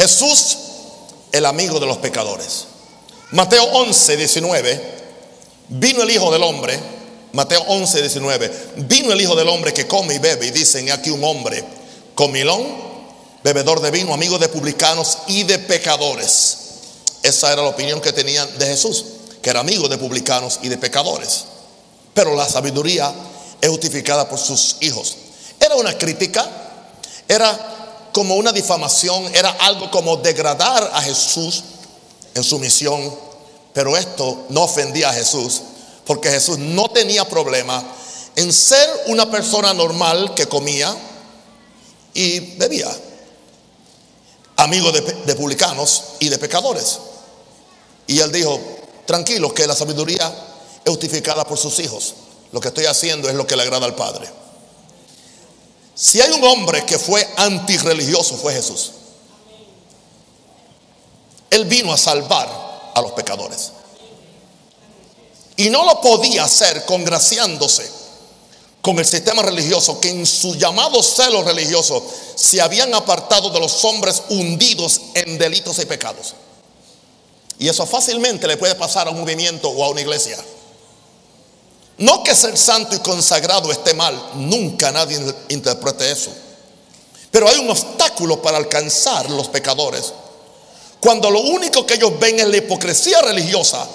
Jesús, el amigo de los pecadores. Mateo 11, 19, vino el Hijo del Hombre, Mateo 11, 19, vino el Hijo del Hombre que come y bebe y dicen aquí un hombre comilón, bebedor de vino, amigo de publicanos y de pecadores. Esa era la opinión que tenían de Jesús, que era amigo de publicanos y de pecadores. Pero la sabiduría es justificada por sus hijos. Era una crítica, era como una difamación, era algo como degradar a Jesús en su misión. Pero esto no ofendía a Jesús, porque Jesús no tenía problema en ser una persona normal que comía y bebía, amigo de, publicanos y de pecadores. Y él dijo, tranquilo, que la sabiduría es justificada por sus hijos. Lo que estoy haciendo es lo que le agrada al Padre. Si hay un hombre que fue antirreligioso, fue Jesús. Él vino a salvar a los pecadores. Y no lo podía hacer congraciándose con el sistema religioso que en su llamado celo religioso se habían apartado de los hombres hundidos en delitos y pecados. Y eso fácilmente le puede pasar a un movimiento o a una iglesia. No que ser santo y consagrado esté mal, nunca nadie interprete eso. Pero hay un obstáculo para alcanzar los pecadores. Cuando lo único que ellos ven es la hipocresía religiosa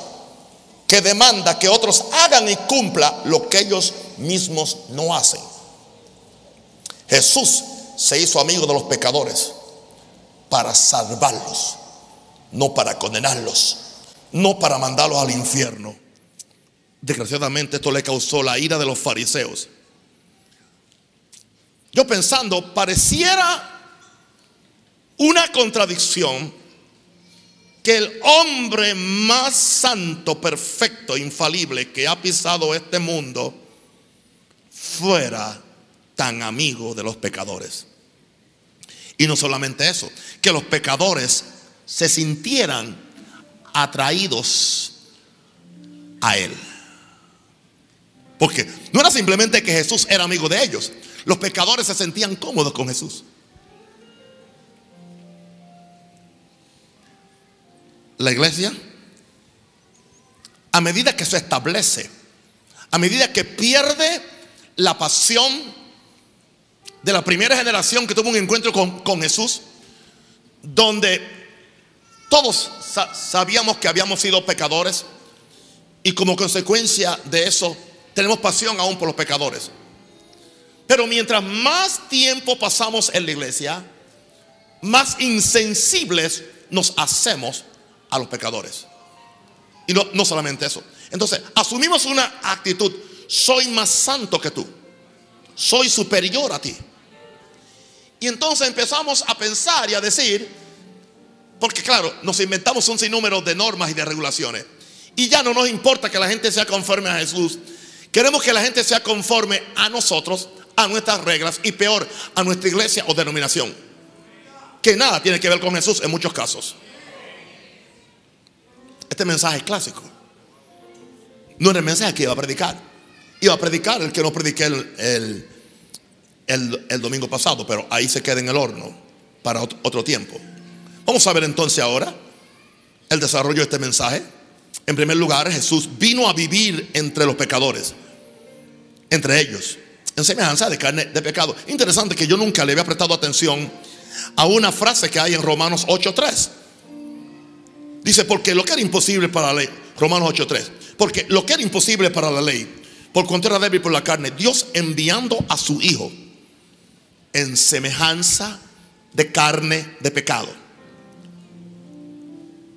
que demanda que otros hagan y cumplan lo que ellos mismos no hacen. Jesús se hizo amigo de los pecadores para salvarlos, no para condenarlos, no para mandarlos al infierno. Desgraciadamente esto le causó la ira de los fariseos. Yo pensando, pareciera una contradicción que el hombre más santo, perfecto, infalible que ha pisado este mundo fuera tan amigo de los pecadores. Y no solamente eso, que los pecadores se sintieran atraídos a él. Porque no era simplemente que Jesús era amigo de ellos. Los pecadores se sentían cómodos con Jesús. La iglesia, a medida que se establece, a medida que pierde la pasión de la primera generación que tuvo un encuentro con, Jesús, donde todos sabíamos que habíamos sido pecadores y como consecuencia de eso tenemos pasión aún por los pecadores. Pero mientras más tiempo pasamos en la iglesia, más insensibles nos hacemos a los pecadores. Y no, no solamente eso. Entonces, asumimos una actitud, soy más santo que tú, soy superior a ti. Y entonces empezamos a pensar y a decir, porque claro, nos inventamos un sinnúmero de normas y de regulaciones. Y ya no nos importa que la gente sea conforme a Jesús, Queremos que la gente sea conforme a nosotros, a nuestras reglas y peor, a nuestra iglesia o denominación. Que nada tiene que ver con Jesús en muchos casos. Este mensaje es clásico. No era el mensaje que iba a predicar. Iba a predicar el que no prediqué el, el, domingo pasado, pero ahí se queda en el horno para otro tiempo. Vamos a ver entonces ahora el desarrollo de este mensaje. En primer lugar, Jesús vino a vivir entre los pecadores entre ellos, en semejanza de carne de pecado. Interesante que yo nunca le había prestado atención a una frase que hay en Romanos 8.3. Dice, porque lo que era imposible para la ley, Romanos 8.3, porque lo que era imposible para la ley, por cuanto era débil por la carne, Dios enviando a su Hijo en semejanza de carne de pecado.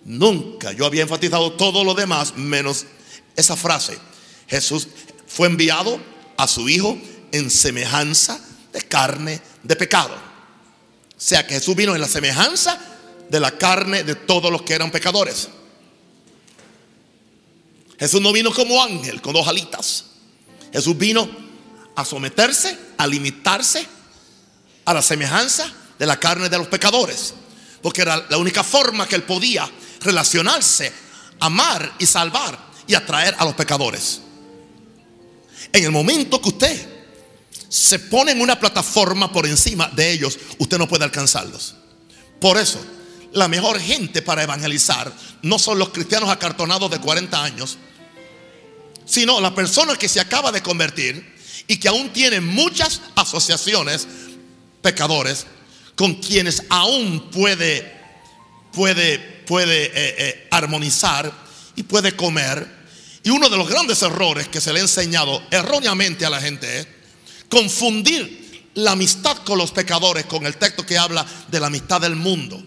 Nunca yo había enfatizado todo lo demás menos esa frase. Jesús fue enviado a su Hijo en semejanza de carne de pecado. O sea que Jesús vino en la semejanza de la carne de todos los que eran pecadores. Jesús no vino como ángel con dos alitas. Jesús vino a someterse, a limitarse a la semejanza de la carne de los pecadores. Porque era la única forma que él podía relacionarse, amar y salvar y atraer a los pecadores. En el momento que usted se pone en una plataforma por encima de ellos, usted no puede alcanzarlos. Por eso, la mejor gente para evangelizar no son los cristianos acartonados de 40 años, sino la persona que se acaba de convertir y que aún tiene muchas asociaciones pecadores con quienes aún puede, puede, puede eh, eh, armonizar y puede comer. Y uno de los grandes errores que se le ha enseñado erróneamente a la gente es confundir la amistad con los pecadores con el texto que habla de la amistad del mundo.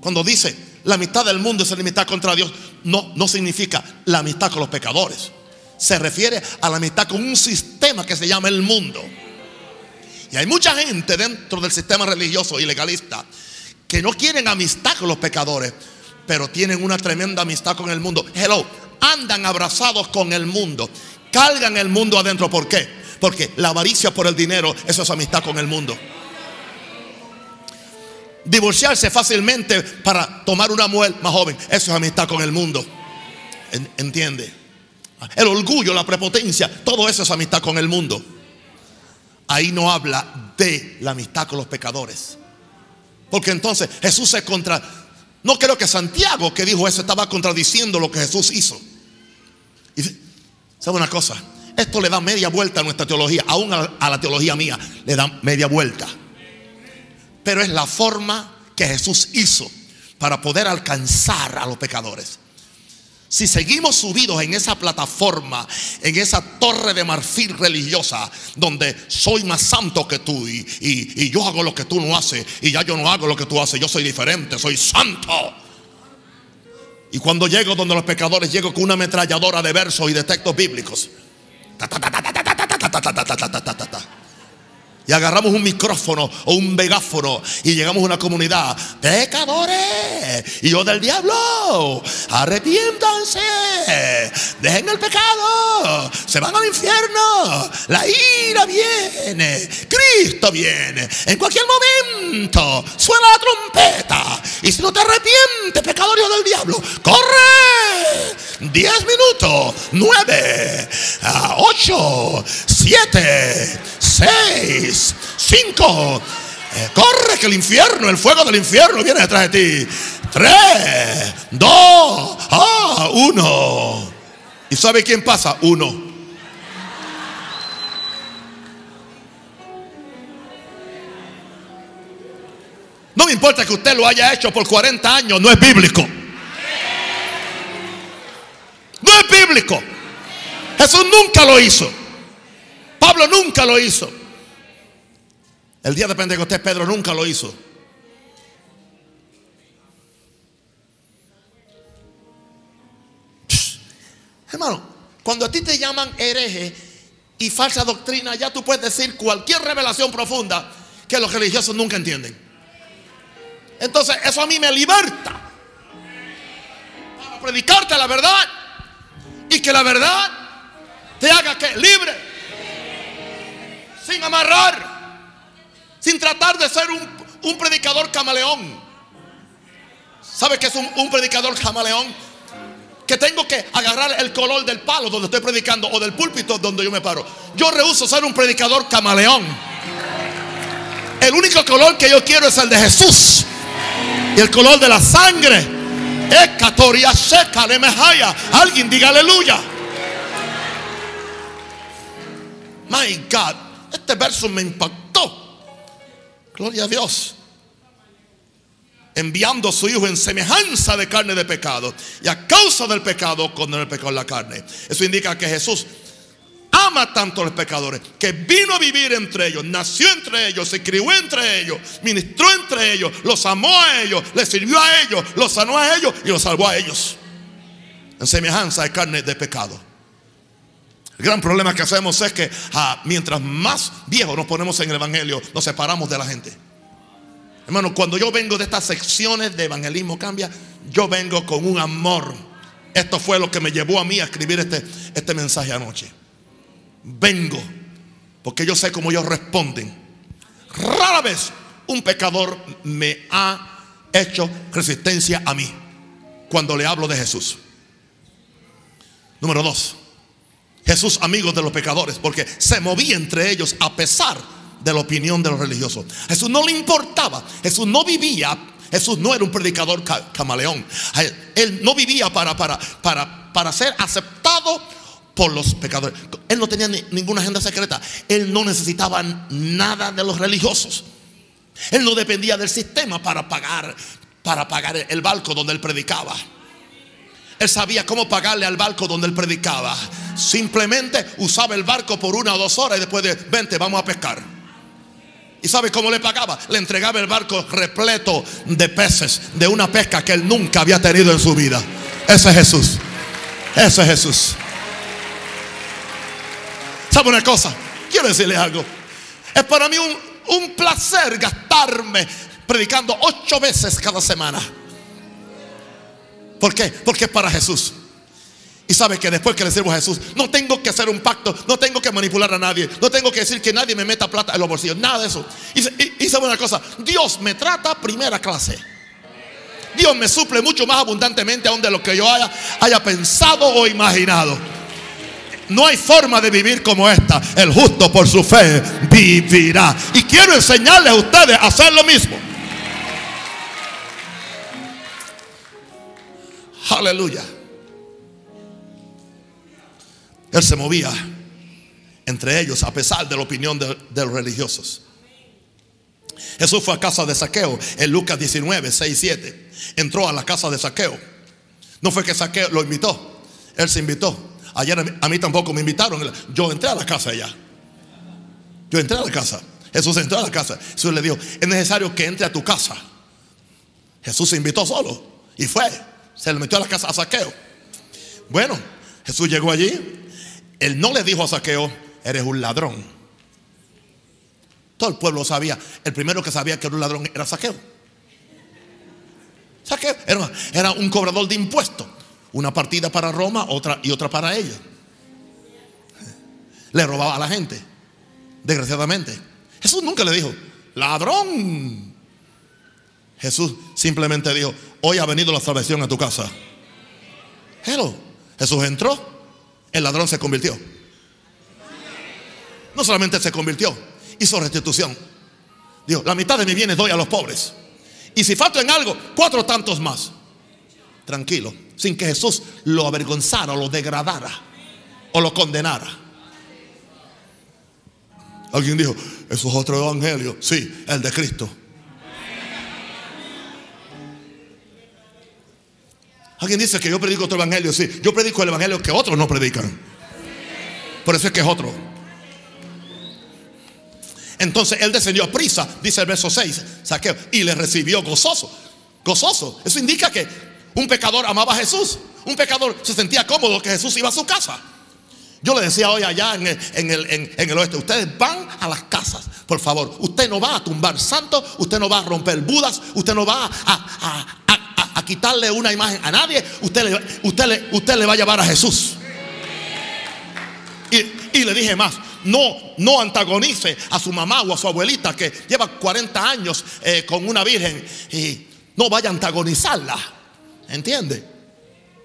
Cuando dice la amistad del mundo es la amistad contra Dios, no, no significa la amistad con los pecadores. Se refiere a la amistad con un sistema que se llama el mundo. Y hay mucha gente dentro del sistema religioso y legalista que no quieren amistad con los pecadores, pero tienen una tremenda amistad con el mundo. Hello, andan abrazados con el mundo, cargan el mundo adentro. ¿Por qué? Porque la avaricia por el dinero, eso es amistad con el mundo divorciarse fácilmente para tomar una mujer más joven. Eso es amistad con el mundo. ¿Entiende? El orgullo, la prepotencia, todo eso es amistad con el mundo. Ahí no habla de la amistad con los pecadores. Porque entonces Jesús se contra... No creo que Santiago que dijo eso estaba contradiciendo lo que Jesús hizo. Y ¿sabe una cosa? Esto le da media vuelta a nuestra teología, aún a la teología mía, le da media vuelta pero es la forma que Jesús hizo para poder alcanzar a los pecadores. Si seguimos subidos en esa plataforma, en esa torre de marfil religiosa, donde soy más santo que tú y, yo hago lo que tú no haces y ya yo no hago lo que tú haces, yo soy diferente, soy santo. Y cuando llego donde los pecadores, llego con una ametralladora de versos y de textos bíblicos y agarramos un micrófono o un megáfono y llegamos a una comunidad, pecadores, y yo del diablo, arrepiéntanse, dejen el pecado, se van al infierno, la ira viene, Cristo viene, en cualquier momento suena la trompeta, y si no te arrepientes, pecador del diablo, corre, 10 minutos, 9, 8, 7, 6, cinco. Eh, corre que el infierno, el fuego del infierno viene detrás de ti. Tres, dos, ah, uno. ¿Y sabe quién pasa? Uno. No me importa que usted lo haya hecho por 40 años, no es bíblico. Es bíblico. Jesús nunca lo hizo. Pablo nunca lo hizo. El día de Pentecostés Pedro nunca lo hizo. Hermano, cuando a ti te llaman hereje y falsa doctrina, ya tú puedes decir cualquier revelación profunda que los religiosos nunca entienden. Entonces, eso a mí me liberta para predicarte la verdad y que la verdad te haga que libre, sin amarrar sin tratar de ser un, predicador camaleón. ¿Sabe qué es un, predicador camaleón? Que tengo que agarrar el color del palo donde estoy predicando o del púlpito donde yo me paro. Yo rehuso ser un predicador camaleón. El único color que yo quiero es el de Jesús. Y el color de la sangre. Escatoria seca de. Alguien diga aleluya. My God, este verso me impactó. Gloria a Dios. Enviando a su Hijo en semejanza de carne de pecado. Y a causa del pecado, condenó el pecado en la carne. Eso indica que Jesús ama tanto a los pecadores que vino a vivir entre ellos, nació entre ellos, se crió entre ellos, ministró entre ellos, los amó a ellos, les sirvió a ellos, los sanó a ellos y los salvó a ellos. En semejanza de carne de pecado. El gran problema que hacemos es que ah, mientras más viejos nos ponemos en el Evangelio, nos separamos de la gente. Hermano, cuando yo vengo de estas secciones de evangelismo cambia, yo vengo con un amor. Esto fue lo que me llevó a mí a escribir este, este mensaje anoche. Vengo porque yo sé cómo ellos responden. Rara vez un pecador me ha hecho resistencia a mí cuando le hablo de Jesús. Número dos. Jesús amigo de los pecadores, porque se movía entre ellos a pesar de la opinión de los religiosos. Jesús no le importaba, Jesús no vivía Jesús no era un predicador camaleón. Él no vivía para, para, para, para ser aceptado por los pecadores. Él no tenía ninguna agenda secreta. Él no necesitaba nada de los religiosos. Él no dependía del sistema para pagar, para pagar el barco donde él predicaba. Él sabía cómo pagarle al barco donde él predicaba. Simplemente usaba el barco por una o dos horas y después de 20 vamos a pescar. ¿Y sabe cómo le pagaba? Le entregaba el barco repleto de peces de una pesca que él nunca había tenido en su vida. Ese es Jesús. Ese es Jesús. ¿Sabe una cosa? Quiero decirle algo. Es para mí un, placer gastarme predicando ocho veces cada semana. ¿Por qué? Porque es para Jesús. Y sabe que después que le sirvo a Jesús, no tengo que hacer un pacto, no tengo que manipular a nadie, no tengo que decir que nadie me meta plata en los bolsillos, nada de eso. Y, sabe una cosa, Dios me trata primera clase. Dios me suple mucho más abundantemente aún de lo que yo haya, haya pensado o imaginado. No hay forma de vivir como esta. El justo por su fe vivirá. Y quiero enseñarles a ustedes a hacer lo mismo. Aleluya. Él se movía entre ellos a pesar de la opinión de, los religiosos. Jesús fue a casa de saqueo en Lucas 19, 6, 7. Entró a la casa de saqueo. No fue que saqueo lo invitó, él se invitó. Ayer a mí, tampoco me invitaron. Yo entré a la casa allá. Yo entré a la casa. Jesús entró a la casa. Jesús le dijo, es necesario que entre a tu casa. Jesús se invitó solo y fue. Se le metió a la casa a Saqueo. Bueno, Jesús llegó allí. Él no le dijo a Saqueo, eres un ladrón. Todo el pueblo sabía. El primero que sabía que era un ladrón era Saqueo. Saqueo era, era un cobrador de impuestos. Una partida para Roma otra y otra para ella. Le robaba a la gente. Desgraciadamente. Jesús nunca le dijo, ladrón. Jesús simplemente dijo, hoy ha venido la salvación a tu casa. Hello. Jesús entró, el ladrón se convirtió. No solamente se convirtió, hizo restitución. Dijo, la mitad de mi bienes doy a los pobres. Y si falto en algo, cuatro tantos más. Tranquilo, sin que Jesús lo avergonzara o lo degradara o lo condenara. Alguien dijo, eso es otro evangelio. Sí, el de Cristo. Alguien dice que yo predico otro evangelio. Sí, yo predico el evangelio que otros no predican. Por eso es que es otro. Entonces él descendió a prisa, dice el verso 6, saqueo, y le recibió gozoso. Gozoso. Eso indica que un pecador amaba a Jesús. Un pecador se sentía cómodo que Jesús iba a su casa. Yo le decía hoy allá en el, oeste, ustedes van a las casas, por favor. Usted no va a tumbar santos, usted no va a romper budas, usted no va a, quitarle una imagen a nadie, usted le, va a llevar a Jesús. Y, le dije más, no, no antagonice a su mamá o a su abuelita que lleva 40 años eh, con una virgen y no vaya a antagonizarla. ¿Entiende?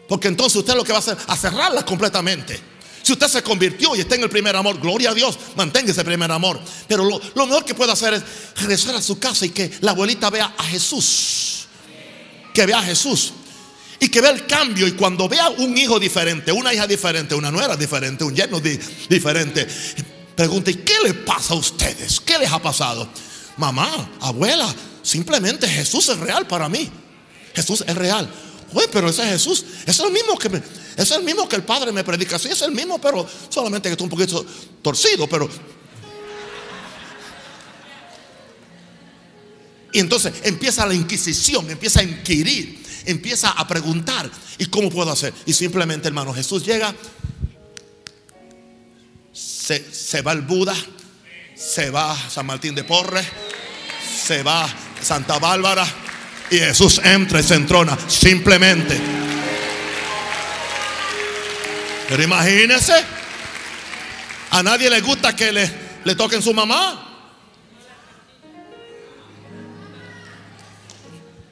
Porque entonces usted lo que va a hacer es cerrarla completamente. Si usted se convirtió y está en el primer amor, gloria a Dios, mantenga ese primer amor. Pero lo, mejor que puede hacer es regresar a su casa y que la abuelita vea a Jesús que vea a Jesús y que vea el cambio. Y cuando vea un hijo diferente, una hija diferente, una nuera diferente, un yerno diferente, pregunte, ¿qué le pasa a ustedes? ¿Qué les ha pasado? Mamá, abuela, simplemente Jesús es real para mí. Jesús es real. Oye, pero ese Jesús es el mismo que es el mismo que el Padre me predica. Sí, es el mismo, pero solamente que está un poquito torcido, pero Y entonces empieza la inquisición, empieza a inquirir, empieza a preguntar, ¿y cómo puedo hacer? Y simplemente, hermano, Jesús llega, se, va el Buda, se va San Martín de Porres, se va Santa Bárbara, y Jesús entra y se entrona, simplemente. Pero imagínese, a nadie le gusta que le, le toquen su mamá.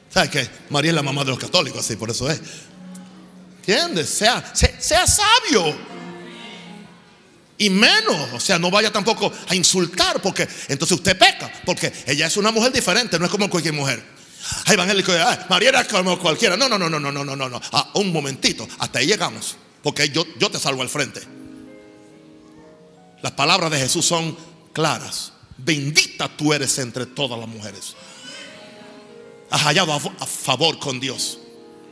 ¿Sabes que María es la mamá de los católicos? Así, por eso es. ¿Entiendes? Sea, sea, sabio. Y menos, o sea, no vaya tampoco a insultar, porque entonces usted peca, porque ella es una mujer diferente, no es como cualquier mujer. Hay ah, María era como cualquiera. No, no, no, no, no, no, no, no. Ah, un momentito, hasta ahí llegamos. Porque yo, yo te salvo al frente. Las palabras de Jesús son claras. Bendita tú eres entre todas las mujeres. Has hallado a, favor con Dios.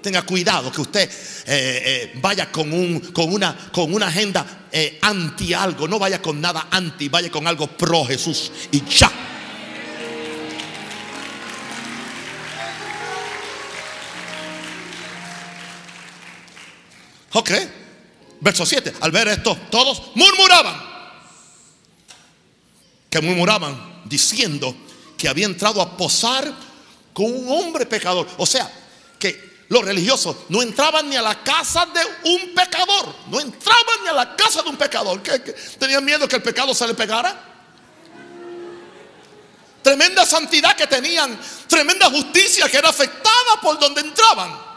Tenga cuidado que usted eh, eh, vaya con, un, con, una, con una agenda eh, anti algo. No vaya con nada anti, vaya con algo pro Jesús. Y ya. Ok. Verso 7. Al ver esto, todos murmuraban. Que murmuraban diciendo que había entrado a posar con un hombre pecador. O sea, que los religiosos no entraban ni a la casa de un pecador. No entraban ni a la casa de un pecador. ¿Qué, tenían miedo que el pecado se le pegara? Tremenda santidad que tenían. Tremenda justicia que era afectada por donde entraban.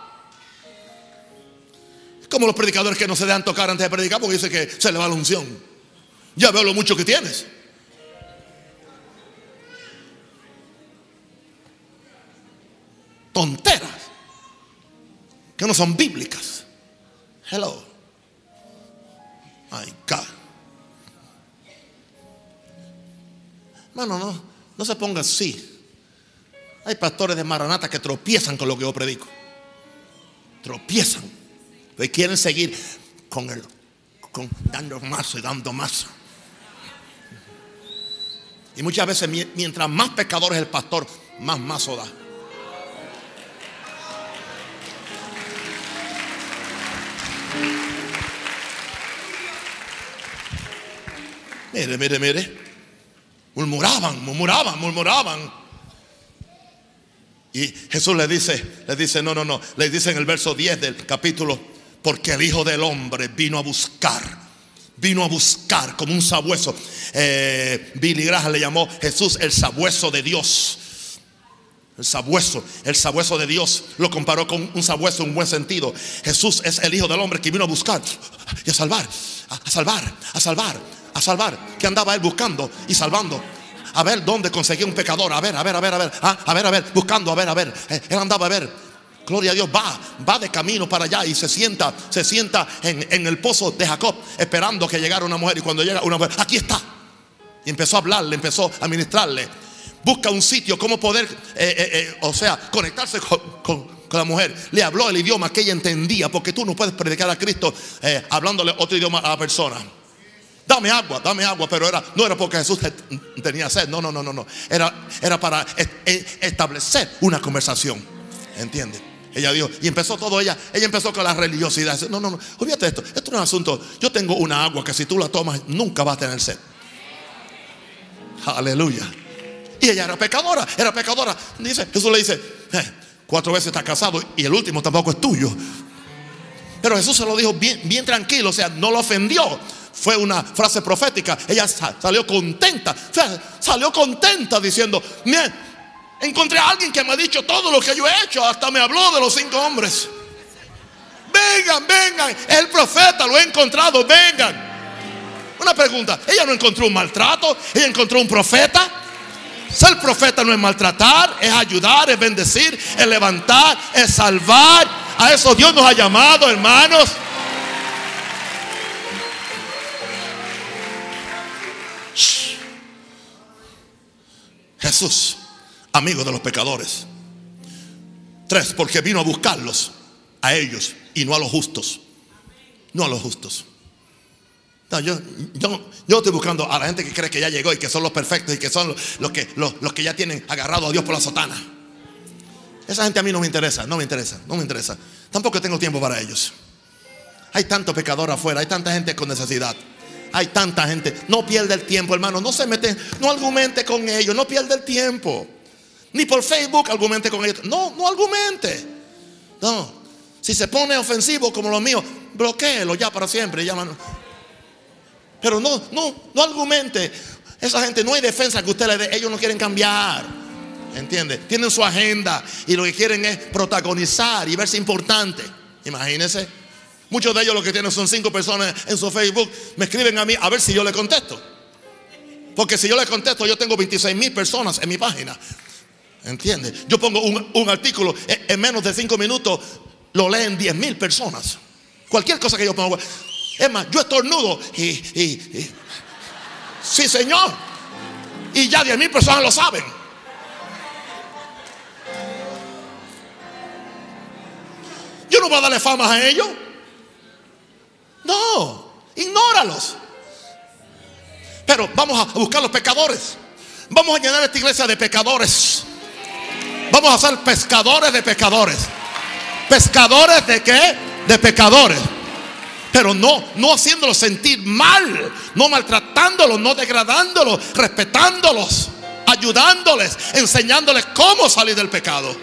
Como los predicadores que no se dejan tocar antes de predicar porque dice que se le va la unción. Ya veo lo mucho que tienes. Tonteras que no son bíblicas. Hello. My God. Mano, no, no se ponga así. Hay pastores de Maranata que tropiezan con lo que yo predico. Tropiezan. Y quieren seguir con el, dando más y dando más. Y muchas veces, mientras más pecador es el pastor, más mazo da. Mire, mire, mire. Murmuraban, murmuraban, murmuraban. Y Jesús le dice, le dice, no, no, no. Le dice en el verso 10 del capítulo porque el Hijo del Hombre vino a buscar, vino a buscar como un sabueso. Eh, Billy Graham le llamó Jesús el sabueso de Dios. El sabueso, el sabueso de Dios lo comparó con un sabueso en un buen sentido. Jesús es el Hijo del Hombre que vino a buscar y a salvar, a, salvar, a salvar, a salvar. Que andaba él buscando y salvando a ver dónde conseguía un pecador, a ver, a ver, a ver, a ver, ah, a ver, a ver, buscando, a ver, a ver. Eh, él andaba a ver. Gloria a Dios, va, va de camino para allá y se sienta, se sienta en, el pozo de Jacob, esperando que llegara una mujer. Y cuando llega una mujer, aquí está. Y empezó a hablarle, empezó a ministrarle. Busca un sitio, cómo poder, eh, eh, eh, o sea, conectarse con, la mujer. Le habló el idioma que ella entendía, porque tú no puedes predicar a Cristo hablándole otro idioma a la persona. Dame agua, dame agua, pero era, no era porque Jesús tenía sed, no, no, no, no, no. Era, era para establecer una conversación. ¿Entiendes? Ella dijo, y empezó todo ella, ella empezó con la religiosidad. No, no, no, olvídate esto, esto no es un asunto. Yo tengo una agua que si tú la tomas nunca vas a tener sed. Aleluya. Y ella era pecadora, era pecadora. Dice, Jesús le dice, eh, cuatro veces estás casado y el último tampoco es tuyo. Pero Jesús se lo dijo bien, bien tranquilo, o sea, no lo ofendió. Fue una frase profética. Ella salió contenta, salió contenta diciendo, bien Encontré a alguien que me ha dicho todo lo que yo he hecho. Hasta me habló de los cinco hombres. Vengan, vengan. El profeta lo he encontrado. Vengan. Una pregunta. Ella no encontró un maltrato. Ella encontró un profeta. Ser profeta no es maltratar, es ayudar, es bendecir, es levantar, es salvar. A eso Dios nos ha llamado, hermanos. Jesús amigo de los pecadores. Tres, porque vino a buscarlos a ellos y no a los justos. No a los justos. yo, estoy buscando a la gente que cree que ya llegó y que son los perfectos y que son los, que, los, que ya tienen agarrado a Dios por la sotana. Esa gente a mí no me interesa, no me interesa, no me interesa. Tampoco tengo tiempo para ellos. Hay tanto pecador afuera, hay tanta gente con necesidad. Hay tanta gente. No pierda el tiempo, hermano. No se mete, no argumente con ellos, no pierda el tiempo. Ni por Facebook argumente con ellos. No, no argumente. No. Si se pone ofensivo como lo mío, bloqueelo ya para siempre. Pero no, no, no argumente. Esa gente no hay defensa que usted le dé. Ellos no quieren cambiar. ¿Entiende? Tienen su agenda y lo que quieren es protagonizar y verse importante. Imagínense. Muchos de ellos lo que tienen son cinco personas en su Facebook. Me escriben a mí a ver si yo le contesto. Porque si yo le contesto, yo tengo 26 mil personas en mi página. ¿Entiendes? Yo pongo un, artículo en, menos de cinco minutos, lo leen diez mil personas. Cualquier cosa que yo ponga. Es más, yo estornudo y, y, sí, señor. Y ya diez mil personas lo saben. Yo no voy a darle fama a ellos. No, ignóralos. Pero vamos a buscar los pecadores. Vamos a llenar esta iglesia de pecadores. Vamos a ser pescadores de pecadores. ¿Pescadores de qué? De pecadores. Pero no, no haciéndolos sentir mal, no maltratándolos, no degradándolos, respetándolos, ayudándoles, enseñándoles cómo salir del pecado.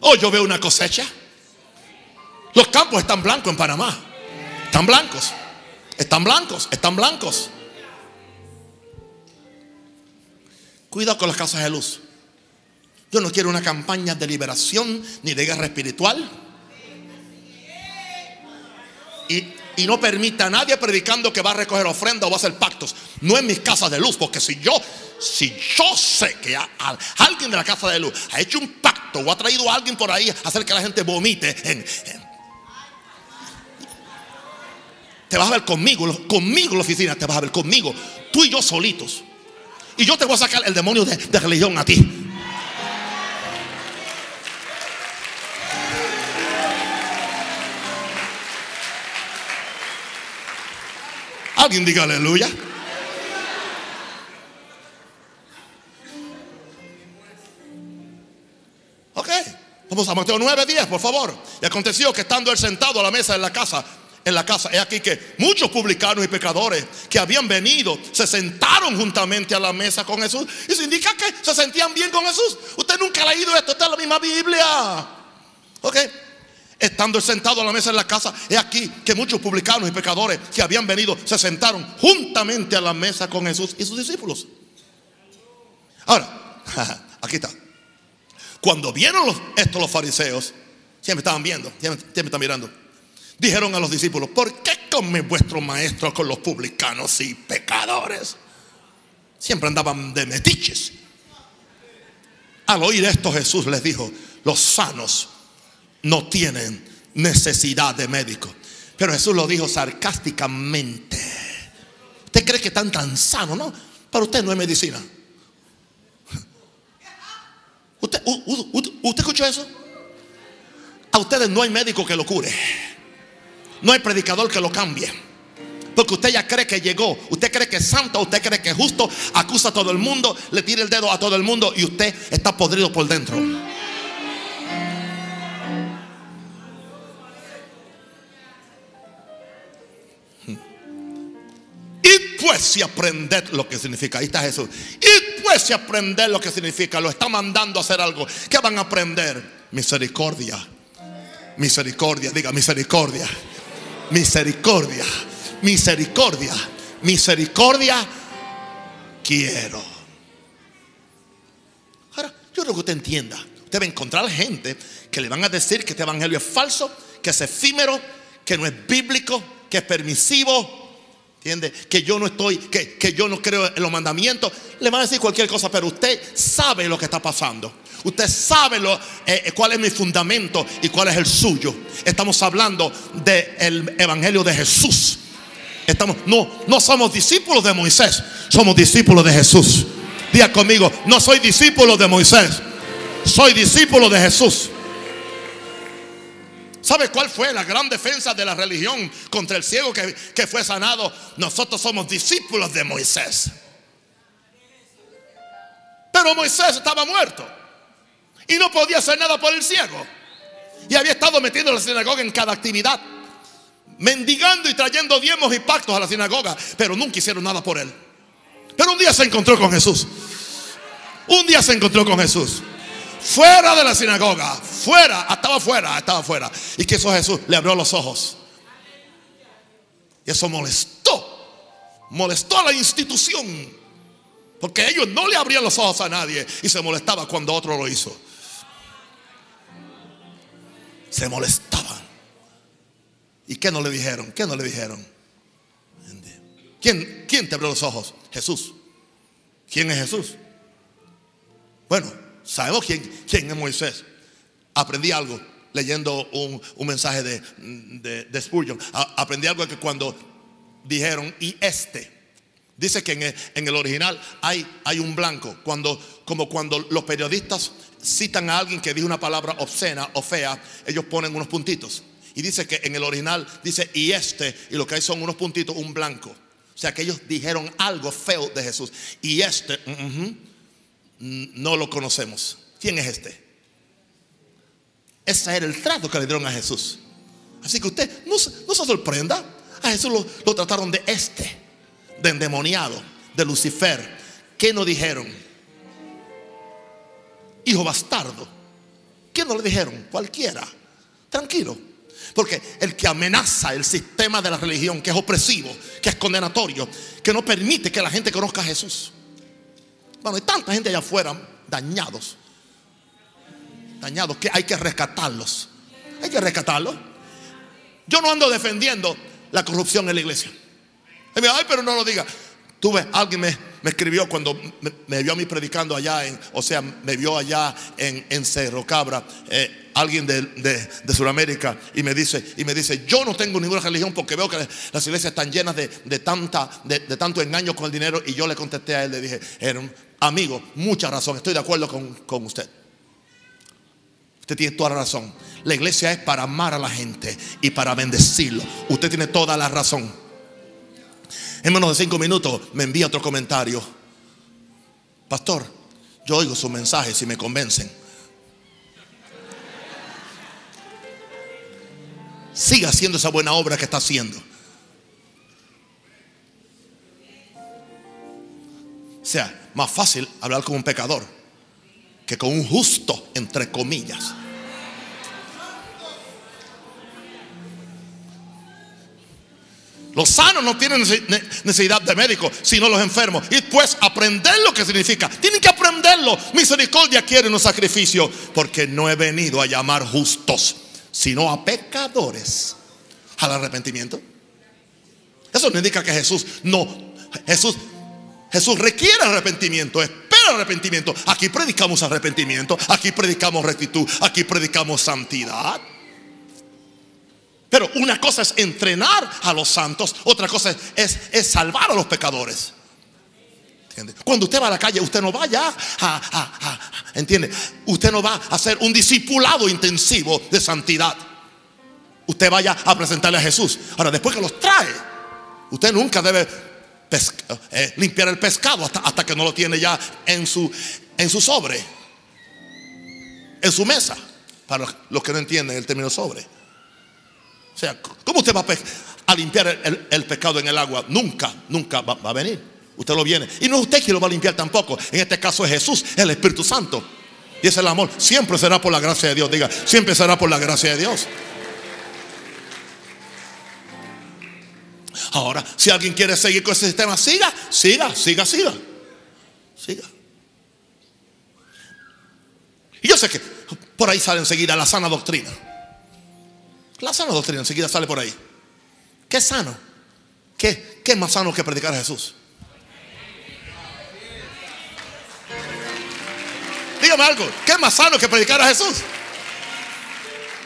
Oh, yo veo una cosecha. Los campos están blancos en Panamá. Están blancos. Están blancos. Están blancos. Cuidado con las casas de luz. Yo no quiero una campaña de liberación ni de guerra espiritual. Y, no permita a nadie predicando que va a recoger ofrenda o va a hacer pactos. No en mis casas de luz, porque si yo, si yo sé que alguien de la casa de luz ha hecho un pacto o ha traído a alguien por ahí a hacer que la gente vomite te vas a ver conmigo, conmigo en la oficina, te vas a ver conmigo, tú y yo solitos. Y yo te voy a sacar el demonio de, religión a ti. Alguien diga aleluya. Ok, vamos a Mateo 9, 10, por favor. Y aconteció que estando él sentado a la mesa en la casa, en la casa. Es aquí que muchos publicanos y pecadores que habían venido se sentaron juntamente a la mesa con Jesús. Y se indica que se sentían bien con Jesús. Usted nunca ha leído esto, está en la misma Biblia. Ok. Estando sentado a la mesa en la casa, es aquí que muchos publicanos y pecadores que habían venido se sentaron juntamente a la mesa con Jesús y sus discípulos. Ahora, aquí está. Cuando vieron esto los fariseos, siempre estaban viendo, siempre están mirando dijeron a los discípulos, ¿por qué come vuestro maestro con los publicanos y pecadores? Siempre andaban de metiches. Al oír esto Jesús les dijo, los sanos no tienen necesidad de médico. Pero Jesús lo dijo sarcásticamente. ¿Usted cree que están tan sanos? No, para usted no es medicina. ¿Usted, ¿Usted escuchó eso? A ustedes no hay médico que lo cure. No hay predicador que lo cambie. Porque usted ya cree que llegó. Usted cree que es santo. Usted cree que es justo. Acusa a todo el mundo. Le tira el dedo a todo el mundo. Y usted está podrido por dentro. Y pues si aprender lo que significa. Ahí está Jesús. Y pues si aprender lo que significa. Lo está mandando a hacer algo. ¿Qué van a aprender? Misericordia. Misericordia. Diga misericordia misericordia, misericordia, misericordia quiero. Ahora, yo creo que usted entienda. Usted va a encontrar gente que le van a decir que este evangelio es falso, que es efímero, que no es bíblico, que es permisivo. ¿Entiende? Que yo no estoy, que, que yo no creo en los mandamientos. Le van a decir cualquier cosa, pero usted sabe lo que está pasando. Usted sabe lo, eh, eh, cuál es mi fundamento y cuál es el suyo. Estamos hablando del evangelio de Jesús. Estamos, no, no somos discípulos de Moisés, somos discípulos de Jesús. Diga conmigo, no soy discípulo de Moisés, soy discípulo de Jesús. ¿Sabe cuál fue la gran defensa de la religión contra el ciego que, que fue sanado? Nosotros somos discípulos de Moisés. Pero Moisés estaba muerto y no podía hacer nada por el ciego. Y había estado metiendo en la sinagoga en cada actividad, mendigando y trayendo diezmos y pactos a la sinagoga, pero nunca hicieron nada por él. Pero un día se encontró con Jesús. Un día se encontró con Jesús. Fuera de la sinagoga, fuera, estaba fuera, estaba fuera. ¿Y que hizo Jesús? Le abrió los ojos. Y eso molestó. Molestó a la institución. Porque ellos no le abrían los ojos a nadie y se molestaba cuando otro lo hizo se molestaban. ¿Y qué no le dijeron? ¿Qué no le dijeron? ¿Quién, quién te abrió los ojos? Jesús. ¿Quién es Jesús? Bueno, sabemos quién, quién es Moisés. Aprendí algo leyendo un, un mensaje de, de, Spurgeon. Aprendí algo que cuando dijeron, y este, dice que en el, original hay, hay un blanco. Cuando, como cuando los periodistas citan a alguien que dijo una palabra obscena o fea, ellos ponen unos puntitos. Y dice que en el original dice, y este, y lo que hay son unos puntitos, un blanco. O sea que ellos dijeron algo feo de Jesús. Y este, mm, no lo conocemos. ¿Quién es este? Ese era el trato que le dieron a Jesús. Así que usted no, se- no se sorprenda. A Jesús lo, lo trataron de este, de endemoniado, de Lucifer. ¿Qué no dijeron? Hijo bastardo. ¿Qué no le dijeron? Cualquiera. Tranquilo. Porque el que amenaza el sistema de la religión, que es opresivo, que es condenatorio, que no permite que la gente conozca a Jesús. Bueno, hay tanta gente allá afuera dañados. Dañados que hay que rescatarlos. Hay que rescatarlos. Yo no ando defendiendo la corrupción en la iglesia. Ay, pero no lo diga. Tuve, alguien me, me escribió cuando me, vio a mí predicando allá, o sea, me vio allá en, en Cerro Cabra, eh, alguien de, de, de Sudamérica, y me dice, y me dice, yo no tengo ninguna religión porque veo que las iglesias están llenas de, de tanta, de, de tanto engaño con el dinero. Y yo le contesté a él, le dije, "Herm- amigo, mucha razón, estoy de acuerdo con, con usted. Usted tiene toda la razón. La iglesia es para amar a la gente y para bendecirlo. Usted tiene toda la razón. En menos de cinco minutos me envía otro comentario. Pastor, yo oigo sus mensajes y me convencen. Siga haciendo esa buena obra que está haciendo. O sea, más fácil hablar con un pecador que con un justo, entre comillas. Los sanos no tienen nece- ne- necesidad de médico, sino los enfermos. Y pues aprender lo que significa. Tienen que aprenderlo. Misericordia quiere un sacrificio. Porque no he venido a llamar justos, sino a pecadores al arrepentimiento. Eso no indica que Jesús no. Jesús, Jesús requiere arrepentimiento, espera arrepentimiento. Aquí predicamos arrepentimiento, aquí predicamos rectitud, aquí predicamos santidad. Una cosa es entrenar a los santos, otra cosa es, es- salvar a los pecadores. ¿Entiende? Cuando usted va a la calle, usted no va ya a, a- a- ¿entiende? Usted no va a hacer un discipulado intensivo de santidad. Usted vaya a presentarle a Jesús. Ahora, después que los trae, usted nunca debe eh, limpiar el pescado hasta, hasta que no lo tiene ya en su, en su sobre, en su mesa. Para los que no entienden el término sobre. O sea, ¿cómo usted va a, limpiar el, pecado en el agua? Nunca, nunca va, va a venir. Usted lo viene. Y no es usted quien lo va a limpiar tampoco. En este caso es Jesús, el Espíritu Santo. Y es el amor. Siempre será por la gracia de Dios. Diga, siempre será por la gracia de Dios. Ahora, si alguien quiere seguir con ese sistema, siga, siga, siga, siga. Siga. Y yo sé que por ahí sale enseguida la sana doctrina. La sana doctrina enseguida sale por ahí. ¿Qué sano? ¿Qué, qué más sano que predicar a Jesús? Dígame algo. ¿Qué más sano que predicar a Jesús?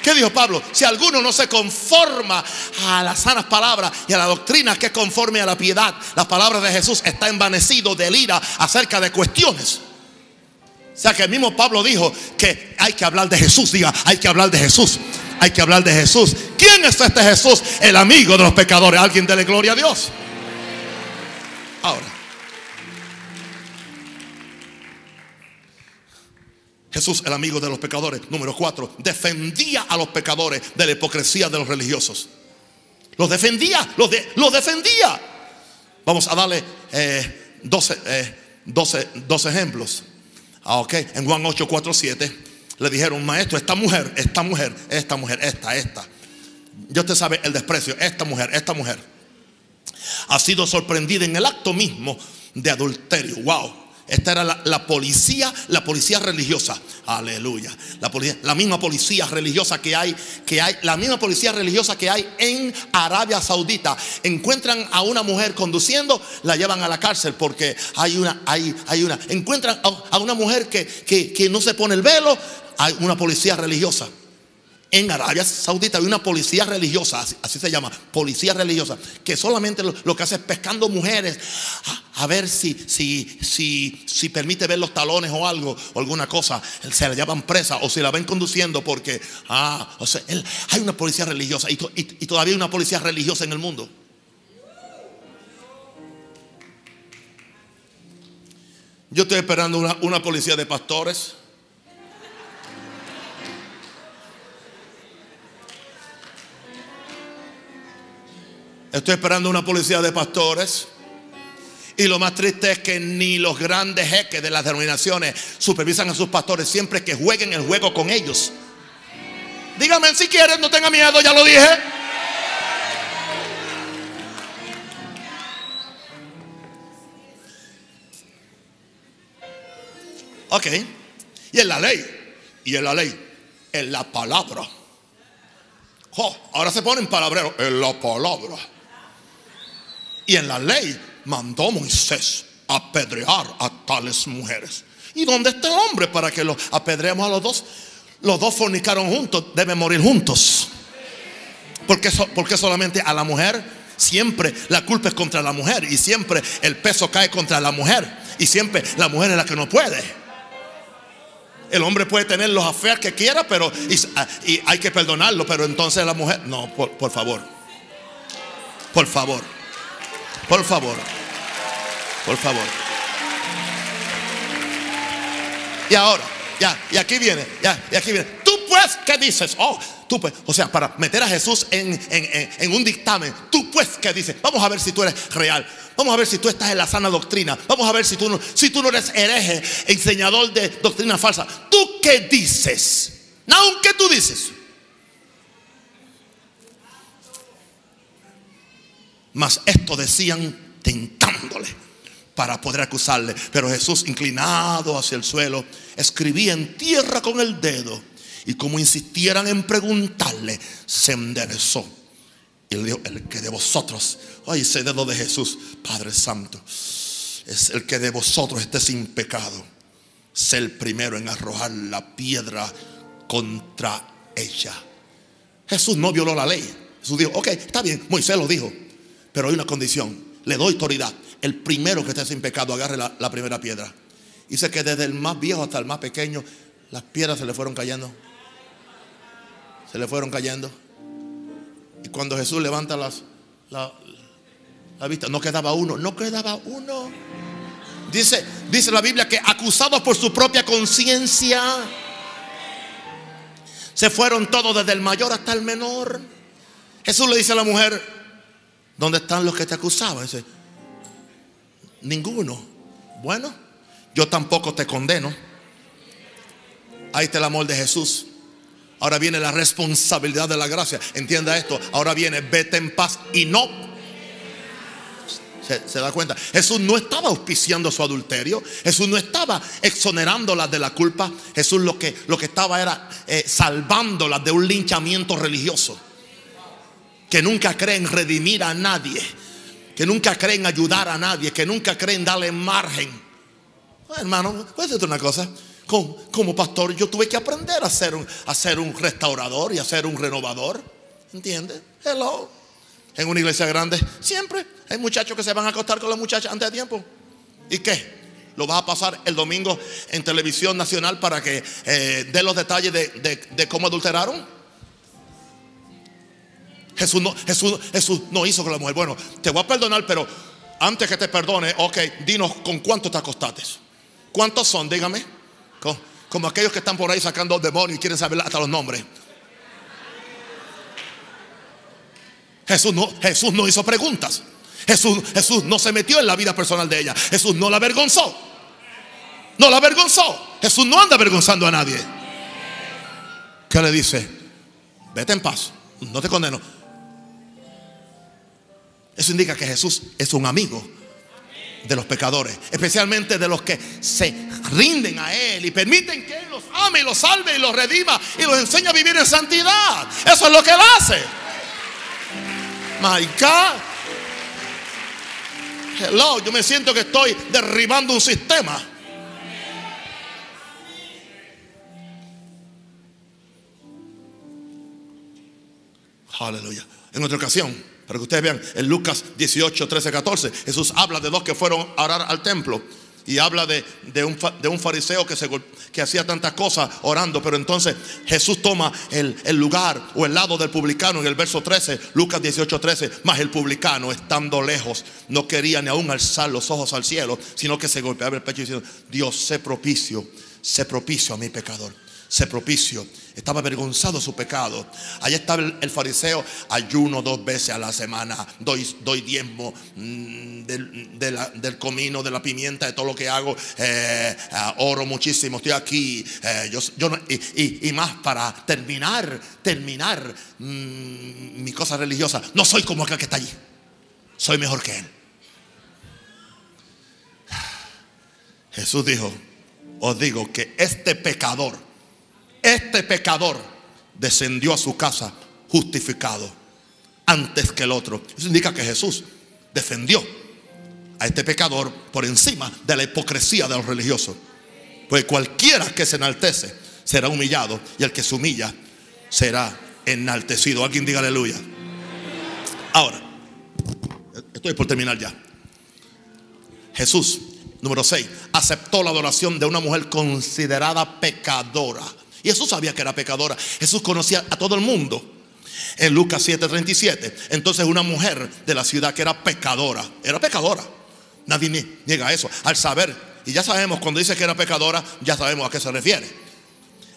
¿Qué dijo Pablo? Si alguno no se conforma a las sanas palabras y a la doctrina que conforme a la piedad, las palabras de Jesús está envanecido del ira acerca de cuestiones. O sea que el mismo Pablo dijo que hay que hablar de Jesús. Diga, hay que hablar de Jesús. Hay que hablar de Jesús. ¿Quién es este Jesús? El amigo de los pecadores. Alguien dele gloria a Dios. Ahora, Jesús, el amigo de los pecadores. Número cuatro, defendía a los pecadores de la hipocresía de los religiosos. Los defendía, los, de- los defendía. Vamos a darle eh, 12, eh, 12 12 ejemplos. Ah, ok, en Juan 8, 4, 7 le dijeron, maestro, esta mujer, esta mujer, esta mujer, esta, esta. Ya usted sabe el desprecio, esta mujer, esta mujer ha sido sorprendida en el acto mismo de adulterio. Wow. Esta era la, policía, la policía religiosa. Aleluya. La, la misma policía religiosa que hay, que hay, la misma policía religiosa que hay en Arabia Saudita. Encuentran a una mujer conduciendo, la llevan a la cárcel porque hay una, hay, hay una. Encuentran a, una mujer que, que no se pone el velo, hay una policía religiosa. En Arabia Saudita hay una policía religiosa, así, se llama, policía religiosa, que solamente lo, que hace es pescando mujeres a, ver si, si, si, si, permite ver los talones o algo, o alguna cosa. Se la llevan presa o si la ven conduciendo porque, ah, o sea, hay una policía religiosa y, todavía hay una policía religiosa en el mundo. Yo estoy esperando una, una policía de pastores. Estoy esperando una policía de pastores. Y lo más triste es que ni los grandes jeques de las denominaciones supervisan a sus pastores siempre que jueguen el juego con ellos. Dígame si quieren, no tenga miedo, ya lo dije. Ok. Y en la ley. Y en la ley. En la palabra. ahora se ponen palabreros. En la palabra. Y en la ley mandó Moisés apedrear a tales mujeres. ¿Y dónde está el hombre para que lo apedreemos a los dos? Los dos fornicaron juntos, deben morir juntos. Porque, porque solamente a la mujer siempre la culpa es contra la mujer y siempre el peso cae contra la mujer y siempre la mujer es la que no puede. El hombre puede tener los aferos que quiera, pero y, hay que perdonarlo, pero entonces la mujer, no, por favor, por favor. Por favor. Por favor. Y ahora, ya, y aquí viene, ya, y aquí viene. Tú pues, ¿qué dices? Oh, tú pues, o sea, para meter a Jesús en, en, un dictamen, tú pues, ¿qué dices? Vamos a ver si tú eres real. Vamos a ver si tú estás en la sana doctrina. Vamos a ver si tú no, si tú no eres hereje, enseñador de doctrina falsa. ¿Tú qué dices? No, ¿qué tú dices? Mas esto decían tentándole para poder acusarle. Pero Jesús, inclinado hacia el suelo, escribía en tierra con el dedo. Y como insistieran en preguntarle, se enderezó. Y le dijo, el que de vosotros, ay, ese dedo de Jesús, Padre Santo, es el que de vosotros esté sin pecado. Sé el primero en arrojar la piedra contra ella. Jesús no violó la ley. Jesús dijo, ok, está bien, Moisés lo dijo. Pero hay una condición. Le doy autoridad. El primero que esté sin pecado agarre la, primera piedra. Dice que desde el más viejo hasta el más pequeño, las piedras se le fueron cayendo. Se le fueron cayendo. Y cuando Jesús levanta las, la, vista, no quedaba uno, no quedaba uno. Dice, dice la Biblia que acusados por su propia conciencia, se fueron todos desde el mayor hasta el menor. Jesús le dice a la mujer, ¿Dónde están los que te acusaban? Ninguno. Bueno, yo tampoco te condeno. Ahí está el amor de Jesús. Ahora viene la responsabilidad de la gracia. Entienda esto. Ahora viene, vete en paz y no. Se, da cuenta. Jesús no estaba auspiciando su adulterio. Jesús no estaba exonerándola de la culpa. Jesús lo que, lo que estaba era eh, salvándola de un linchamiento religioso que nunca creen redimir a nadie, que nunca creen ayudar a nadie, que nunca creen darle margen. hermano, voy a decirte una cosa. Como, pastor, yo tuve que aprender a ser, un, restaurador y a ser un renovador. ¿Entiendes? Hello. En una iglesia grande, siempre hay muchachos que se van a acostar con la muchacha antes de tiempo. ¿Y qué? Lo vas a pasar el domingo en televisión nacional para que eh, dé los detalles de cómo adulteraron. Jesús no, Jesús, Jesús no hizo con la mujer. Bueno, te voy a perdonar, pero antes que te perdone, ok, dinos con cuánto te acostaste. ¿Cuántos son? Dígame. Como, aquellos que están por ahí sacando demonios y quieren saber hasta los nombres. Jesús no, Jesús no hizo preguntas. Jesús, Jesús no se metió en la vida personal de ella. Jesús no la avergonzó. No la avergonzó. Jesús no anda avergonzando a nadie. ¿Qué le dice? Vete en paz. No te condeno. Eso indica que Jesús es un amigo. De los pecadores, especialmente de los que se rinden a Él y permiten que Él los ame y los salve y los redima y los enseña a vivir en santidad. Eso es lo que Él hace. My God. Hello, yo me siento que estoy derribando un sistema. Aleluya. En otra ocasión, para que ustedes vean, en Lucas 18, 13, 14, Jesús habla de dos que fueron a orar al templo. Y habla de, un, de un, fariseo que, se, que hacía tantas cosas orando. Pero entonces Jesús toma el, el, lugar o el lado del publicano en el verso 13, Lucas 18, 13. Más el publicano, estando lejos, no quería ni aún alzar los ojos al cielo, sino que se golpeaba el pecho diciendo: Dios, sé propicio, sé propicio a mi pecador se propicio. Estaba avergonzado su pecado. Allá estaba el, fariseo, ayuno dos veces a la semana, doy, doy diezmo mm, del, comino, de la pimienta, de todo lo que hago. Eh, oro muchísimo, estoy aquí. Eh, yo, y, más para terminar, terminar mm, mi cosa religiosa. No soy como aquel que está allí. Soy mejor que él. Jesús dijo, os digo que este pecador este pecador descendió a su casa justificado antes que el otro. Eso indica que Jesús defendió a este pecador por encima de la hipocresía de los religiosos. Pues cualquiera que se enaltece será humillado y el que se humilla será enaltecido. Alguien diga aleluya. Ahora, estoy por terminar ya. Jesús, número 6, aceptó la adoración de una mujer considerada pecadora. Jesús sabía que era pecadora. Jesús conocía a todo el mundo. En Lucas 7:37. Entonces una mujer de la ciudad que era pecadora. Era pecadora. Nadie niega eso. Al saber, y ya sabemos cuando dice que era pecadora, ya sabemos a qué se refiere.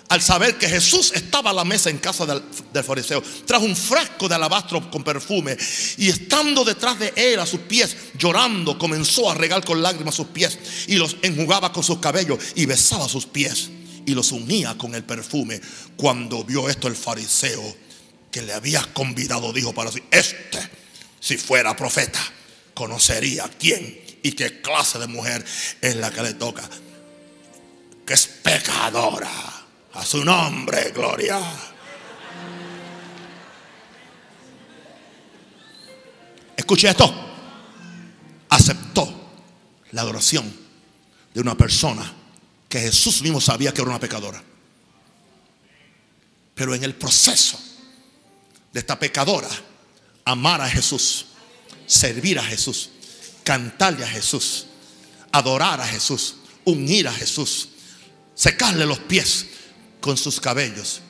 Al saber que Jesús estaba a la mesa en casa del, del, fariseo, trajo un frasco de alabastro con perfume y estando detrás de él a sus pies, llorando, comenzó a regar con lágrimas sus pies y los enjugaba con sus cabellos y besaba sus pies y los unía con el perfume. Cuando vio esto el fariseo que le había convidado, dijo para sí, este, si fuera profeta, conocería quién y qué clase de mujer es la que le toca. Que es pecadora. A su nombre, gloria. Escuche esto. Aceptó la adoración de una persona que Jesús mismo sabía que era una pecadora. Pero en el proceso de esta pecadora, amar a Jesús, servir a Jesús, cantarle a Jesús, adorar a Jesús, unir a Jesús, secarle los pies con sus cabellos,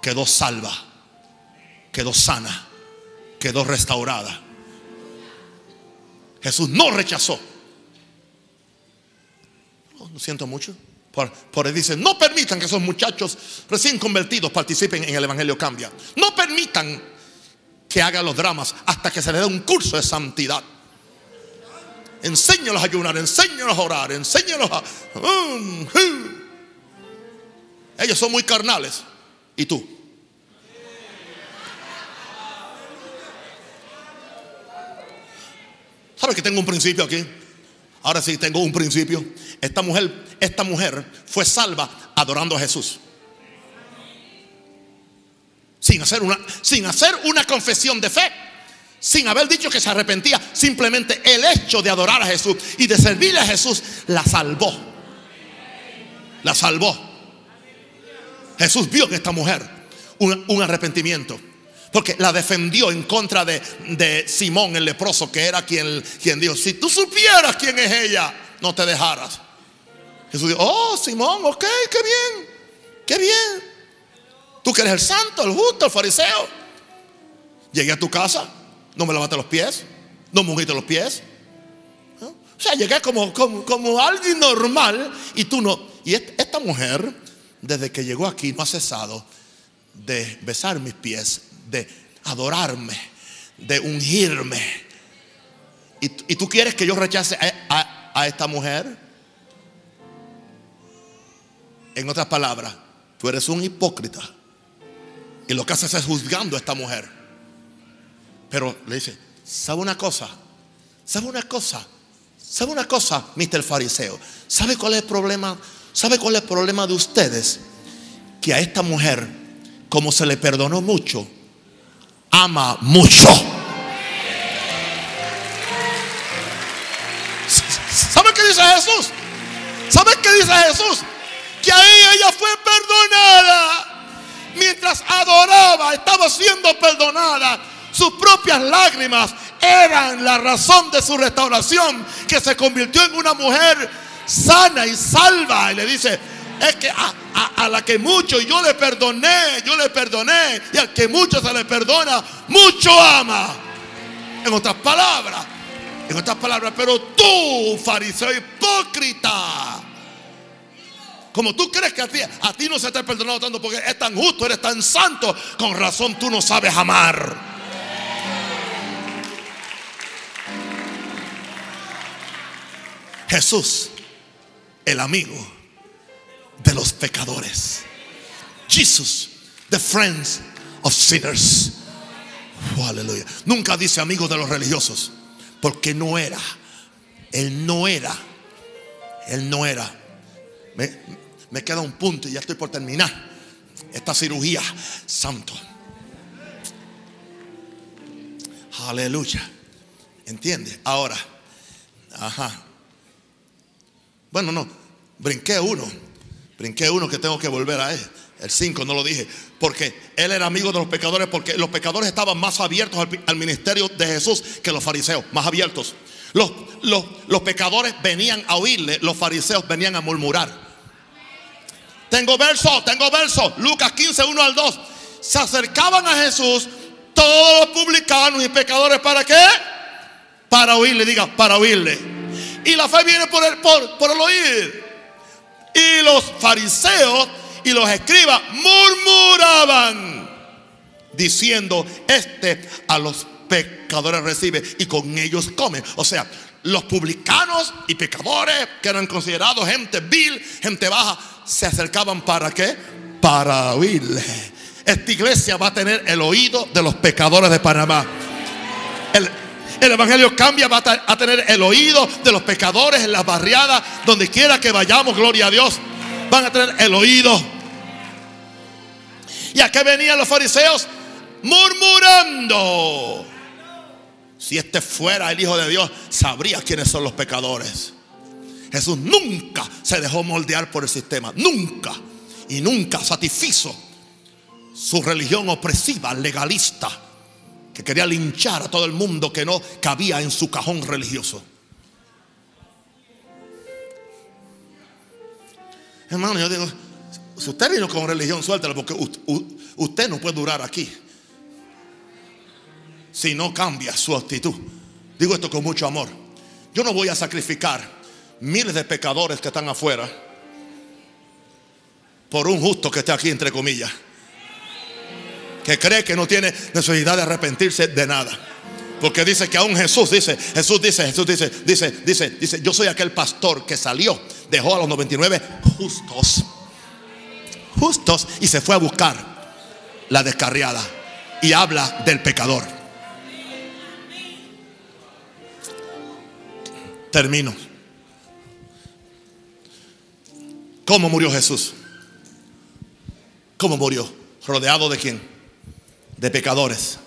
quedó salva, quedó sana, quedó restaurada. Jesús no rechazó. Lo siento mucho. Por, por dice, no permitan que esos muchachos recién convertidos participen en el Evangelio Cambia. No permitan que hagan los dramas hasta que se les dé un curso de santidad. Enséñalos a ayunar, enséñalos a orar, enséñalos a... Um, Ellos son muy carnales. ¿Y tú? ¿Sabes que tengo un principio aquí? Ahora sí tengo un principio. Esta mujer, esta mujer fue salva adorando a Jesús. Sin hacer una, sin hacer una confesión de fe. Sin haber dicho que se arrepentía. Simplemente el hecho de adorar a Jesús y de servirle a Jesús la salvó. La salvó. Jesús vio que esta mujer un arrepentimiento. Porque la defendió en contra de, Simón el leproso, que era quien, quien dijo, si tú supieras quién es ella, no te dejaras. Jesús dijo, oh Simón, ok, qué bien, qué bien. Tú que eres el santo, el justo, el fariseo. Llegué a tu casa, no me lavaste los pies, no me los pies. O sea, llegué como, como, como, alguien normal y tú no. Y esta mujer, desde que llegó aquí, no ha cesado de besar mis pies, de adorarme, de ungirme. ¿Y, tú quieres que yo rechace a, esta mujer? En otras palabras, tú eres un hipócrita. Y lo que haces es juzgando a esta mujer. Pero le dice, ¿sabe una cosa? ¿Sabe una cosa? ¿Sabe una cosa, Mr. Fariseo? ¿Sabe cuál es el problema? ¿Sabe cuál es el problema de ustedes? Que a esta mujer, como se le perdonó mucho, ama mucho. ¿Sabe qué dice Jesús? ¿Sabe qué dice Jesús? Que ahí ella fue perdonada. Mientras adoraba, estaba siendo perdonada. Sus propias lágrimas eran la razón de su restauración, que se convirtió en una mujer sana y salva. Y le dice, es que a, la que mucho yo le perdoné, yo le perdoné. Y al que mucho se le perdona, mucho ama. En otras palabras, en otras palabras, pero tú, fariseo hipócrita, como tú crees que a ti, a ti no se te ha perdonado tanto porque es tan justo, eres tan santo, con razón tú no sabes amar. Jesús, el amigo de los pecadores. Jesus, the friends of sinners. Oh, aleluya. Nunca dice amigo de los religiosos, porque no era. Él no era. Él no era. Me, me queda un punto y ya estoy por terminar esta cirugía. Santo. Aleluya. ¿Entiende? Ahora. Ajá. Bueno, no, brinqué uno. Brinqué uno que tengo que volver a él. El 5 no lo dije. Porque él era amigo de los pecadores. Porque los pecadores estaban más abiertos al, ministerio de Jesús que los fariseos. Más abiertos. Los, los, pecadores venían a oírle. Los fariseos venían a murmurar. Tengo verso, tengo verso. Lucas 15, 1 al 2. Se acercaban a Jesús todos los publicanos y pecadores. ¿Para qué? Para oírle. Diga, para oírle. Y la fe viene por el, por, por el oír. Y los fariseos y los escribas murmuraban diciendo, este a los pecadores recibe y con ellos come. O sea, los publicanos y pecadores que eran considerados gente vil, gente baja, se acercaban para qué? Para oírle. Esta iglesia va a tener el oído de los pecadores de Panamá. El Evangelio cambia, va a tener el oído de los pecadores en las barriadas, donde quiera que vayamos, gloria a Dios. Van a tener el oído. ¿Y a qué venían los fariseos? Murmurando. Si este fuera el Hijo de Dios, sabría quiénes son los pecadores. Jesús nunca se dejó moldear por el sistema. Nunca. Y nunca satisfizo su religión opresiva, legalista que quería linchar a todo el mundo que no cabía en su cajón religioso. Hermano, yo digo, si usted vino con religión, suéltelo porque usted no puede durar aquí. Si no cambia su actitud. Digo esto con mucho amor. Yo no voy a sacrificar miles de pecadores que están afuera por un justo que esté aquí, entre comillas que cree que no tiene necesidad de arrepentirse de nada. Porque dice que aún Jesús dice, Jesús dice, Jesús dice, dice, dice, dice, yo soy aquel pastor que salió, dejó a los 99 justos, justos y se fue a buscar la descarriada y habla del pecador. Termino. ¿Cómo murió Jesús? ¿Cómo murió? ¿Rodeado de quién? De pecadores,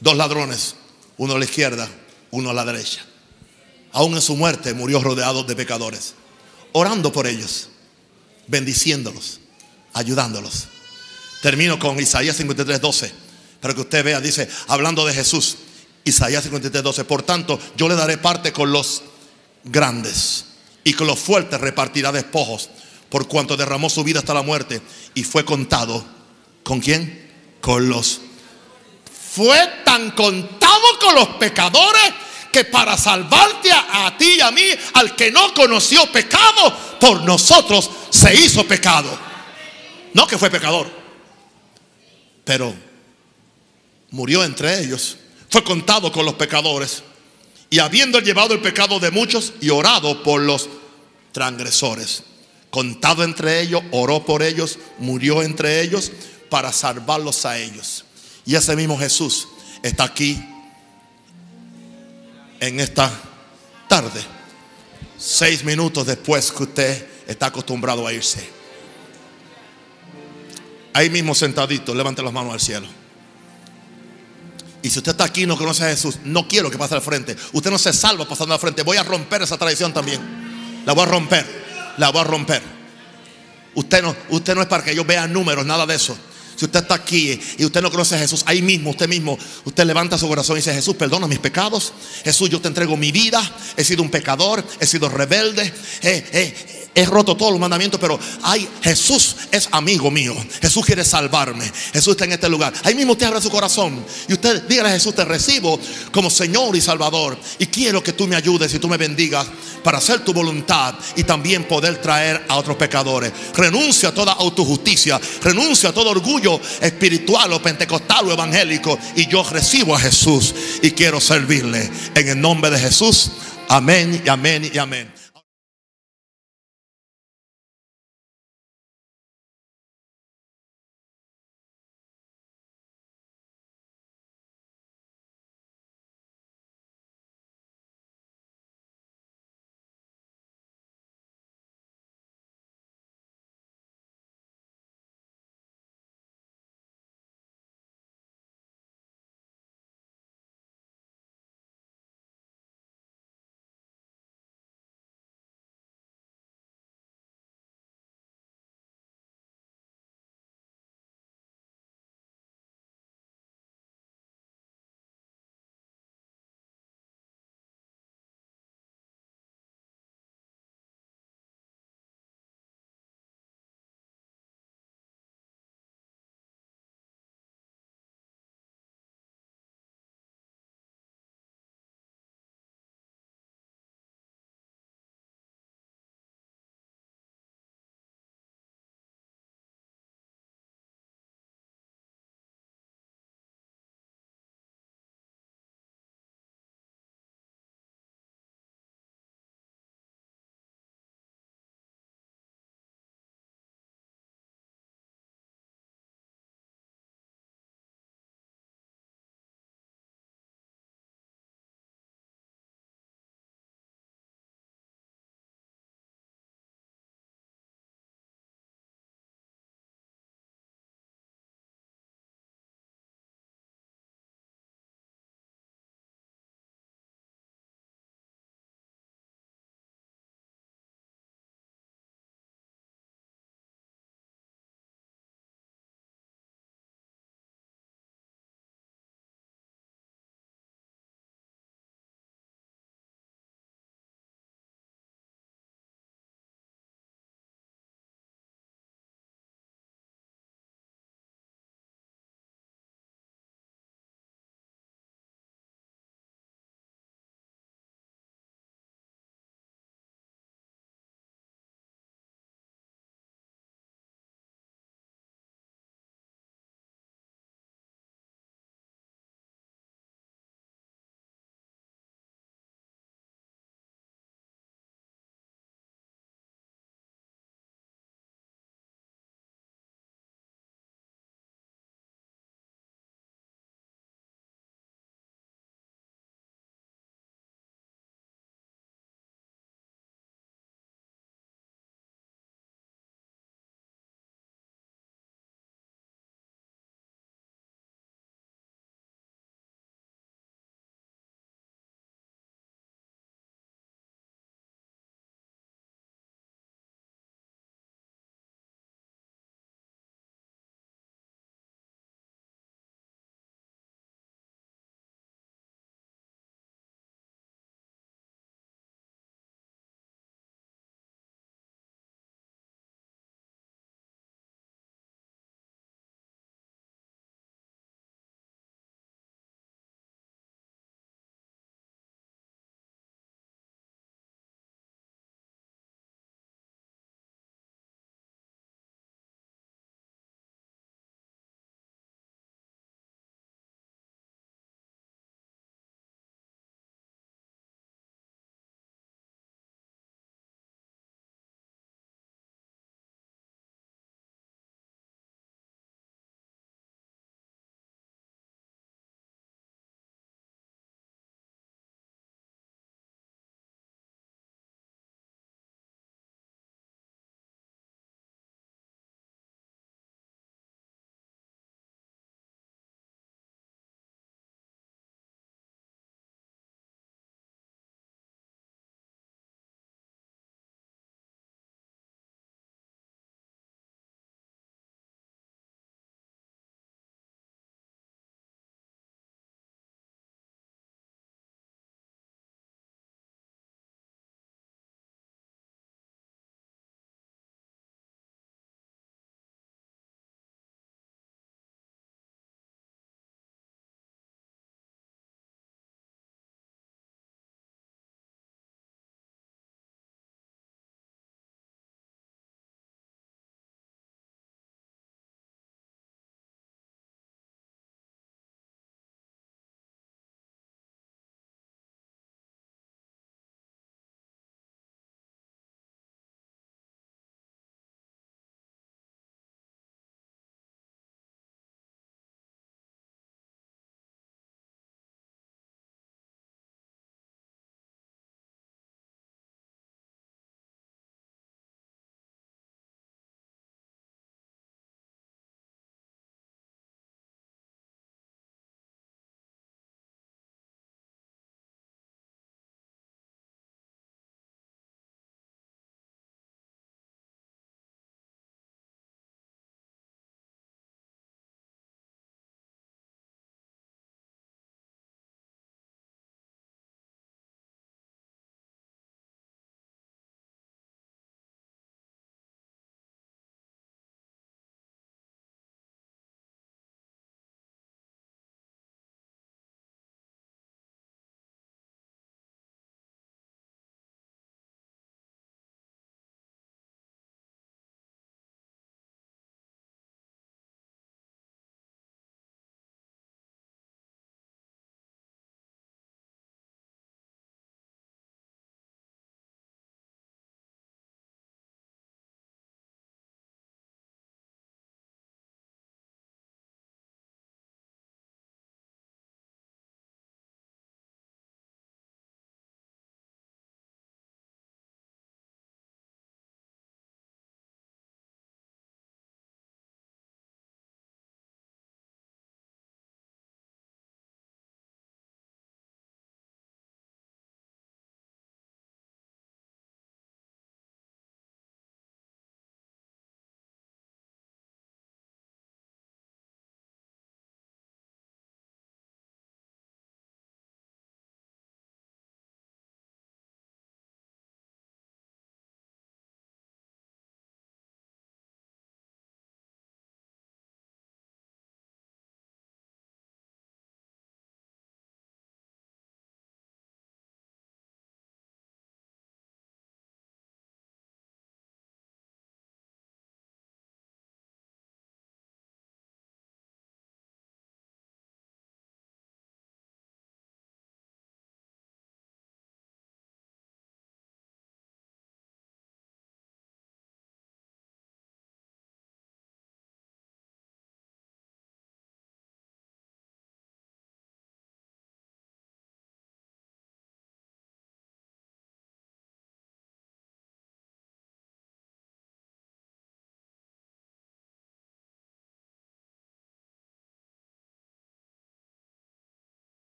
dos ladrones, uno a la izquierda, uno a la derecha. Aún en su muerte murió rodeado de pecadores, orando por ellos, bendiciéndolos, ayudándolos. Termino con Isaías 53, 12, para que usted vea, dice, hablando de Jesús, Isaías 53, 12, por tanto, yo le daré parte con los grandes y con los fuertes repartirá despojos, por cuanto derramó su vida hasta la muerte y fue contado. ¿Con quién? Con los fue tan contado con los pecadores que para salvarte a, ti y a mí, al que no conoció pecado, por nosotros se hizo pecado. No que fue pecador, pero murió entre ellos. Fue contado con los pecadores. Y habiendo llevado el pecado de muchos y orado por los transgresores, contado entre ellos, oró por ellos, murió entre ellos para salvarlos a ellos. Y ese mismo Jesús está aquí en esta tarde Seis minutos después que usted está acostumbrado a irse. Ahí mismo sentadito, levante las manos al cielo. Y si usted está aquí y no conoce a Jesús, no quiero que pase al frente. Usted no se salva pasando al frente. Voy a romper esa tradición también. La voy a romper. La voy a romper. Usted no, usted no es para que yo vea números, nada de eso. Si usted está aquí y usted no conoce a Jesús, ahí mismo, usted mismo, usted levanta su corazón y dice, Jesús, perdona mis pecados. Jesús, yo te entrego mi vida. He sido un pecador, he sido rebelde. He, roto todos los mandamientos, pero ay, Jesús es amigo mío. Jesús quiere salvarme. Jesús está en este lugar. Ahí mismo usted abre su corazón y usted dígale a Jesús, te recibo como Señor y Salvador. Y quiero que tú me ayudes y tú me bendigas para hacer tu voluntad y también poder traer a otros pecadores. Renuncia a toda autojusticia, renuncia a todo orgullo espiritual o pentecostal o evangélico y yo recibo a Jesús y quiero servirle. En el nombre de Jesús, amén y amén y amén.